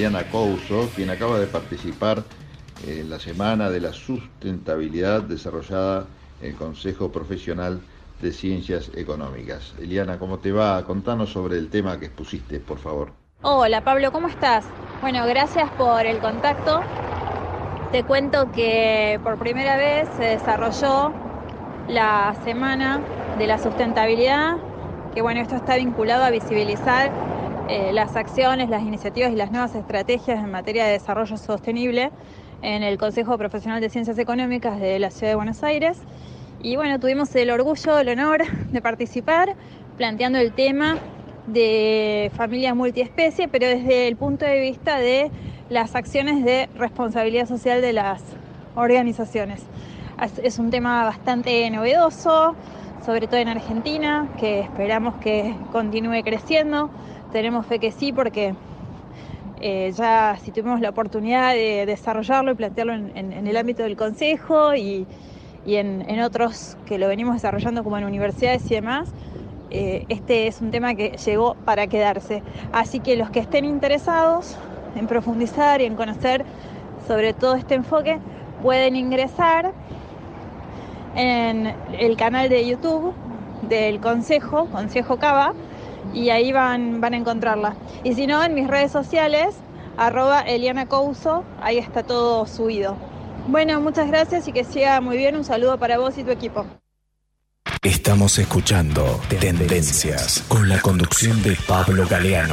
Eliana Couso, quien acaba de participar en la Semana de la Sustentabilidad desarrollada en el Consejo Profesional de Ciencias Económicas. Eliana, ¿cómo te va? Contanos sobre el tema que expusiste, por favor. Hola Pablo, ¿cómo estás? Bueno, gracias por el contacto. Te cuento que por primera vez se desarrolló la Semana de la Sustentabilidad, que bueno, esto está vinculado a visibilizar eh, las acciones, las iniciativas y las nuevas estrategias en materia de desarrollo sostenible en el Consejo Profesional de Ciencias Económicas de la Ciudad de Buenos Aires. Y bueno, tuvimos el orgullo, el honor de participar planteando el tema de familias multiespecie, pero desde el punto de vista de las acciones de responsabilidad social de las organizaciones. Es un tema bastante novedoso, sobre todo en Argentina, que esperamos que continúe creciendo. Tenemos fe que sí, porque eh, ya si tuvimos la oportunidad de desarrollarlo y plantearlo en, el ámbito del Consejo y, en, otros que lo venimos desarrollando como en universidades y demás, eh, este es un tema que llegó para quedarse. Así que los que estén interesados en profundizar y en conocer sobre todo este enfoque, pueden ingresar en el canal de YouTube del Consejo, Consejo Cava, y ahí van, van a encontrarla. Y si no, en mis redes sociales, arroba Eliana Couso, ahí está todo subido. Bueno, muchas gracias y que siga muy bien. Un saludo para vos y tu equipo. Estamos escuchando Tendencias con la conducción de Pablo Galeano.